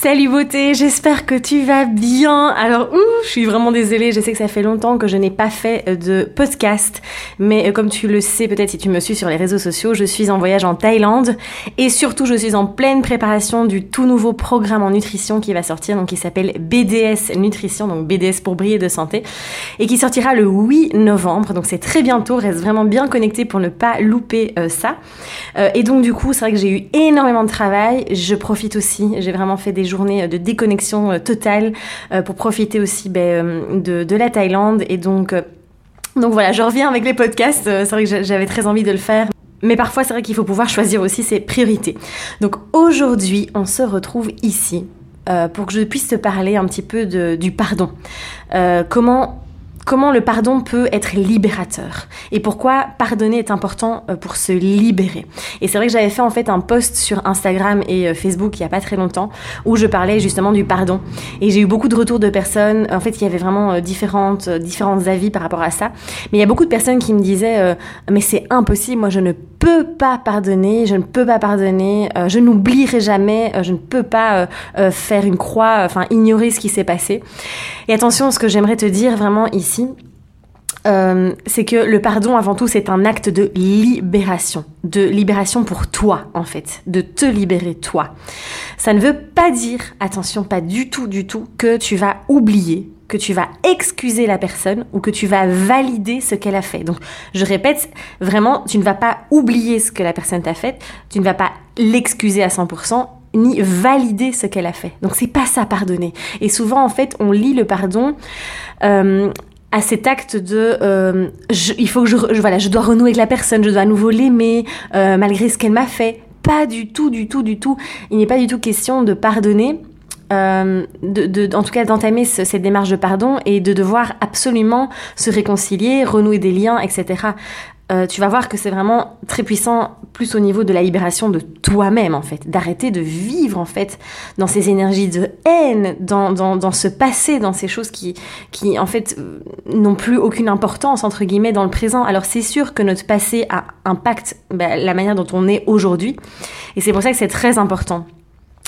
Salut beauté, j'espère que tu vas bien. Alors, ouh, je suis vraiment désolée, je sais que ça fait longtemps que je n'ai pas fait de podcast, mais euh, comme tu le sais peut-être si tu me suis sur les réseaux sociaux, je suis en voyage en Thaïlande et surtout je suis en pleine préparation du tout nouveau programme en nutrition qui va sortir, donc qui s'appelle BDS Nutrition, donc BDS pour briller de santé, et qui sortira le 8 novembre, donc c'est très bientôt, reste vraiment bien connecté pour ne pas louper euh, ça. Euh, et donc du coup, c'est vrai que j'ai eu énormément de travail, je profite aussi, j'ai vraiment fait des journée de déconnexion euh, totale euh, pour profiter aussi ben, euh, de, de, la Thaïlande. Et donc, donc voilà, je reviens avec les podcasts. C'est vrai que j'avais très envie de le faire. Mais parfois, c'est vrai qu'il faut pouvoir choisir aussi ses priorités. Donc aujourd'hui, on se retrouve ici pour que je puisse te parler un petit peu de, du pardon. comment comment le pardon peut être libérateur et pourquoi pardonner est important euh, pour se libérer. Et c'est vrai que j'avais fait en fait un post sur Instagram et euh, Facebook il y a pas très longtemps où je parlais justement du pardon et j'ai eu beaucoup de retours de personnes en fait il y avait vraiment euh, différentes différents avis par rapport à ça. Mais il y a beaucoup de personnes qui me disaient mais c'est impossible, moi je ne peux pas pardonner, je ne peux pas pardonner, je n'oublierai jamais, je ne peux pas faire une croix, enfin ignorer ce qui s'est passé. Et attention, ce que j'aimerais te dire vraiment ici euh, c'est que le pardon, avant tout, c'est un acte de libération. De libération pour toi, en fait. De te libérer, toi. Ça ne veut pas dire, attention, pas du tout, du tout, que tu vas oublier, que tu vas excuser la personne ou que tu vas valider ce qu'elle a fait. Donc, je répète, vraiment, tu ne vas pas oublier ce que la personne t'a fait, tu ne vas pas l'excuser à 100%, ni valider ce qu'elle a fait. Donc c'est pas ça pardonner. Et souvent en fait on lit le pardon euh, à cet acte de euh, il faut que je, voilà je dois renouer avec la personne je dois à nouveau l'aimer euh, malgré ce qu'elle m'a fait pas du tout du tout du tout il n'est pas du tout question de pardonner euh, de, de, en tout cas d'entamer cette démarche de pardon et de devoir absolument se réconcilier, renouer des liens, etc. Euh, tu vas voir que c'est vraiment très puissant, plus au niveau de la libération de toi-même, en fait. D'arrêter de vivre, en fait, dans ces énergies de haine, dans, dans, dans ce passé, dans ces choses qui, qui en fait, euh, n'ont plus aucune importance, entre guillemets, dans le présent. Alors, c'est sûr que notre passé a impacte bah, la manière dont on est aujourd'hui. Et c'est pour ça que c'est très important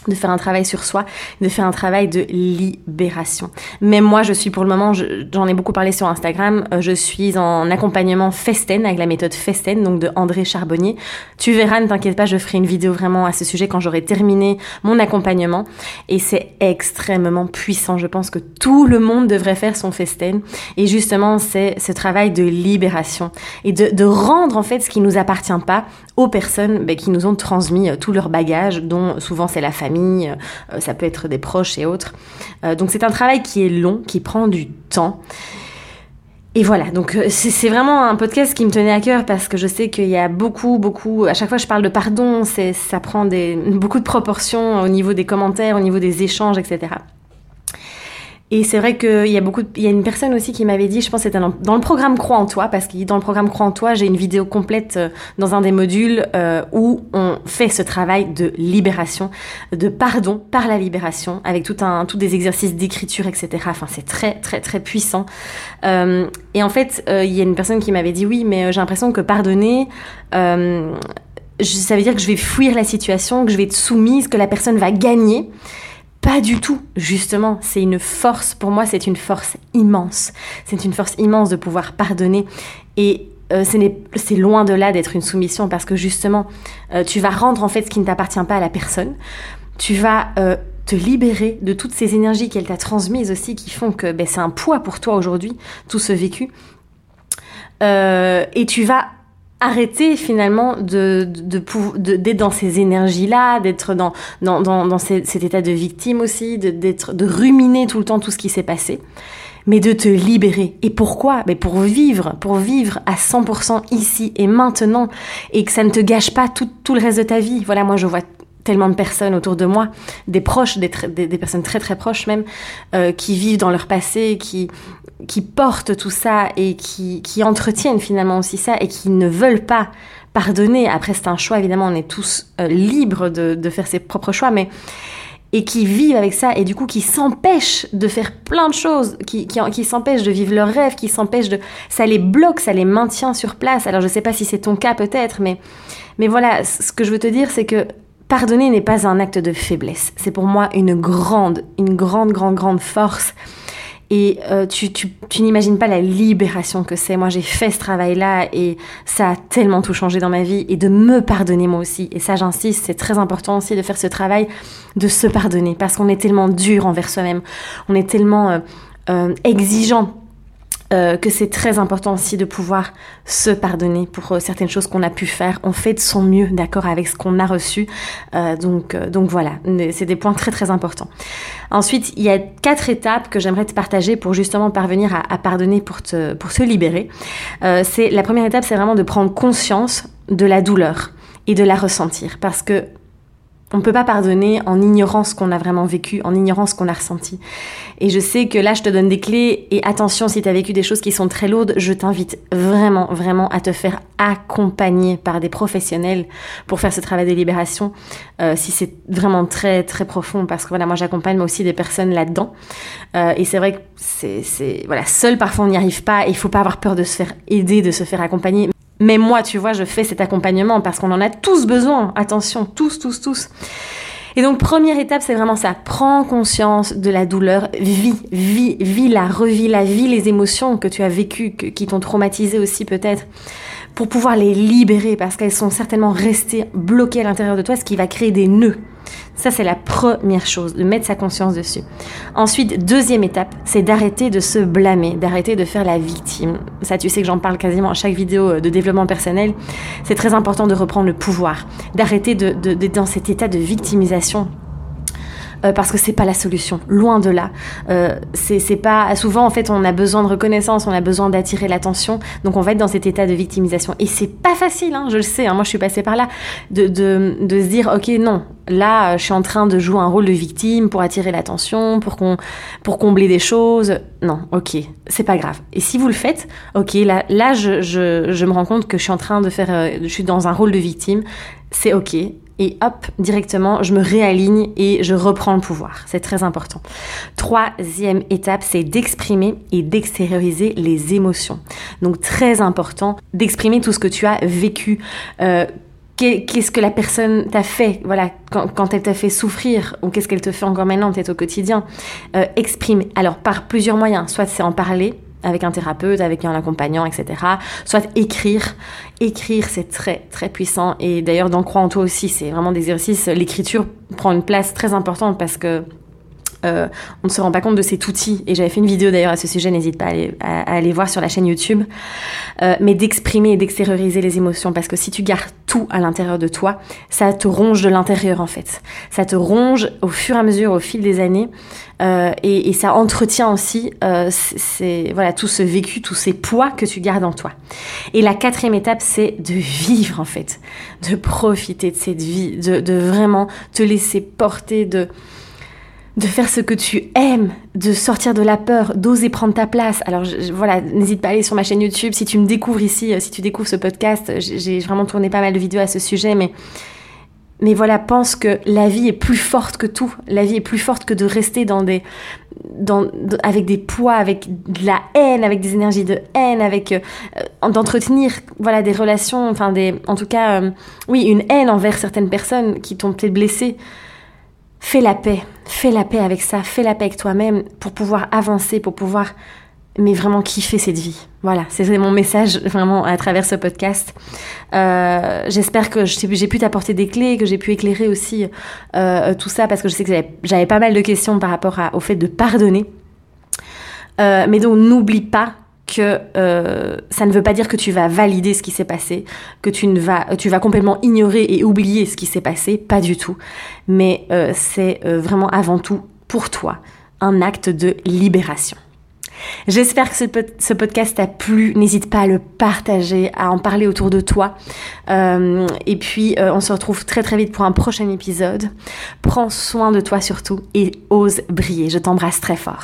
de faire un travail sur soi, de faire un travail de libération. Même moi, je suis pour le moment, j'en ai beaucoup parlé sur Instagram, euh, je suis en accompagnement Festen avec la méthode Festen, donc de André Charbonnier. Tu verras, ne t'inquiète pas, je ferai une vidéo vraiment à ce sujet quand j'aurai terminé mon accompagnement. Et c'est extrêmement puissant. Je pense que tout le monde devrait faire son Festen. Et justement, c'est ce travail de libération et de, de, rendre en fait ce qui nous appartient pas personnes ben, qui nous ont transmis euh, tout leur bagage, dont souvent c'est la famille euh, ça peut être des proches et autres. Euh, donc c'est un travail qui est long, qui prend du temps. Et voilà, donc c'est vraiment un podcast qui me tenait à cœur parce que je sais qu'il y a beaucoup, beaucoup, à chaque fois je parle de pardon, ça prend des, beaucoup de proportions au niveau des commentaires, au niveau des échanges, etc. Et c'est vrai qu'il y a beaucoup, il y a une personne aussi qui m'avait dit, je pense que c'était dans, le programme Croix en toi, parce que dans le programme Croix en toi, j'ai une vidéo complète euh, dans un des modules euh, où on fait ce travail de libération, de pardon par la libération, avec tout un, tous des exercices d'écriture, etc. Enfin, c'est très, très, très puissant. Euh, et en fait, il y a une personne qui m'avait dit, oui, mais j'ai l'impression que pardonner, ça veut dire que je vais fuir la situation, que je vais être soumise, que la personne va gagner. Pas du tout, justement, c'est une force, pour moi c'est une force immense. C'est une force immense de pouvoir pardonner et euh, c'est loin de là d'être une soumission parce que justement, euh, tu vas rendre en fait ce qui ne t'appartient pas à la personne. Tu vas euh, te libérer de toutes ces énergies qu'elle t'a transmises aussi qui font que ben, c'est un poids pour toi aujourd'hui, tout ce vécu. et tu vas arrêter finalement de d'être de, de, dans ces énergies-là, d'être dans, dans, dans, dans cet état de victime aussi, d'être de ruminer tout le temps tout ce qui s'est passé, mais de te libérer. Et pourquoi? Mais Pour vivre, pour vivre à 100% ici et maintenant, et que ça ne te gâche pas tout, tout le reste de ta vie. Voilà, moi je vois tellement de personnes autour de moi, des proches, des, des, personnes très très proches même, euh, qui vivent dans leur passé, qui, qui portent tout ça et qui, qui entretiennent finalement aussi ça et qui ne veulent pas pardonner. Après, c'est un choix, évidemment, on est tous euh, libres de, de, faire ses propres choix, mais et qui vivent avec ça et du coup qui s'empêchent de faire plein de choses, qui, qui, qui s'empêchent de vivre leurs rêves, qui s'empêchent de... Ça les bloque, ça les maintient sur place. Alors je sais pas si c'est ton cas peut-être, mais, mais voilà, ce que je veux te dire, c'est que pardonner n'est pas un acte de faiblesse. C'est pour moi une grande, une grande, grande, grande force. Et euh, tu, n'imagines pas la libération que c'est. Moi, j'ai fait ce travail-là et ça a tellement tout changé dans ma vie et de me pardonner moi aussi. Et ça, j'insiste, c'est très important aussi de faire ce travail, de se pardonner parce qu'on est tellement dur envers soi-même. On est tellement euh, euh, exigeant euh, que c'est très important aussi de pouvoir se pardonner pour euh, certaines choses qu'on a pu faire. On fait de son mieux, d'accord, avec ce qu'on a reçu. Euh, donc, donc voilà, c'est des points très très importants. Ensuite, il y a quatre étapes que j'aimerais te partager pour justement parvenir à, à pardonner pour te pour se libérer. c'est la première étape, c'est vraiment de prendre conscience de la douleur et de la ressentir, parce que on ne peut pas pardonner en ignorant ce qu'on a vraiment vécu, en ignorant ce qu'on a ressenti. Et je sais que là, je te donne des clés. Et attention, si tu as vécu des choses qui sont très lourdes, je t'invite vraiment, vraiment à te faire accompagner par des professionnels pour faire ce travail de libération. Euh, si c'est vraiment très, très profond, parce que voilà, moi, j'accompagne aussi des personnes là-dedans. Euh, et c'est vrai que c'est, voilà, seul parfois on n'y arrive pas. Il faut pas avoir peur de se faire aider, de se faire accompagner. Mais moi, tu vois, je fais cet accompagnement parce qu'on en a tous besoin. Attention, tous, tous, tous. Et donc, première étape, c'est vraiment ça. Prends conscience de la douleur. Vis, vis, vis la, revis la, vis les émotions que tu as vécues, qui t'ont traumatisé aussi peut-être, pour pouvoir les libérer parce qu'elles sont certainement restées bloquées à l'intérieur de toi, ce qui va créer des nœuds. Ça, c'est la première chose, de mettre sa conscience dessus. Ensuite, deuxième étape, c'est d'arrêter de se blâmer, d'arrêter de faire la victime. Ça, tu sais que j'en parle quasiment à chaque vidéo euh, de développement personnel. C'est très important de reprendre le pouvoir, d'arrêter d'être de, dans cet état de victimisation euh, parce que c'est pas la solution, loin de là. Euh, c'est pas souvent en fait on a besoin de reconnaissance, on a besoin d'attirer l'attention, donc on va être dans cet état de victimisation et c'est pas facile, hein, je le sais. Hein, moi je suis passée par là de, de, de se dire ok non, là je suis en train de jouer un rôle de victime pour attirer l'attention, pour qu'on pour combler des choses. Non, ok, c'est pas grave. Et si vous le faites, ok là là je, je, je me rends compte que je suis en train de faire, euh, je suis dans un rôle de victime. C'est ok, et hop, directement, je me réaligne et je reprends le pouvoir. C'est très important. Troisième étape, c'est d'exprimer et d'extérioriser les émotions. Donc très important d'exprimer tout ce que tu as vécu. Euh, qu'est-ce que la personne t'a fait, voilà, quand, elle t'a fait souffrir, ou qu'est-ce qu'elle te fait encore maintenant, peut-être au quotidien. Euh, exprime. Alors, par plusieurs moyens. Soit c'est en parler, avec un thérapeute, avec un accompagnant, etc. Soit écrire. Écrire, c'est très, très puissant. Et d'ailleurs, dans Croix en toi aussi, c'est vraiment des exercices. L'écriture prend une place très importante parce que euh, on ne se rend pas compte de cet outil. Et j'avais fait une vidéo d'ailleurs à ce sujet, n'hésite pas à aller, voir sur la chaîne YouTube. Euh, mais d'exprimer et d'extérioriser les émotions, parce que si tu gardes tout à l'intérieur de toi, ça te ronge de l'intérieur en fait. Ça te ronge au fur et à mesure, au fil des années. Euh, et, ça entretient aussi voilà tout ce vécu, tous ces poids que tu gardes en toi. Et la quatrième étape, c'est de vivre en fait, de profiter de cette vie, de vraiment te laisser porter, de de faire ce que tu aimes, de sortir de la peur, d'oser prendre ta place. Alors voilà, n'hésite pas à aller sur ma chaîne YouTube si tu me découvres ici, euh, si tu découvres ce podcast. J'ai vraiment tourné pas mal de vidéos à ce sujet, mais mais voilà, pense que la vie est plus forte que tout. La vie est plus forte que de rester dans des, avec des poids, avec de la haine, avec des énergies de haine, avec euh, d'entretenir voilà des relations, enfin en tout cas, euh, oui, une haine envers certaines personnes qui t'ont peut-être blessé. Fais la paix, fais la paix avec ça, fais la paix avec toi-même pour pouvoir avancer, pour pouvoir mais vraiment kiffer cette vie. Voilà, c'est mon message vraiment à travers ce podcast. Euh, J'espère que j'ai pu t'apporter des clés, que j'ai pu éclairer aussi euh, tout ça, parce que je sais que j'avais pas mal de questions par rapport au fait de pardonner. Euh, mais donc n'oublie pas que euh, ça ne veut pas dire que tu vas valider ce qui s'est passé, que tu ne vas, tu vas complètement ignorer et oublier ce qui s'est passé, pas du tout. Mais euh, c'est euh, vraiment avant tout pour toi un acte de libération. J'espère que ce, podcast t'a plu. N'hésite pas à le partager, à en parler autour de toi. Euh, et puis, euh, on se retrouve très très vite pour un prochain épisode. Prends soin de toi surtout et ose briller. Je t'embrasse très fort.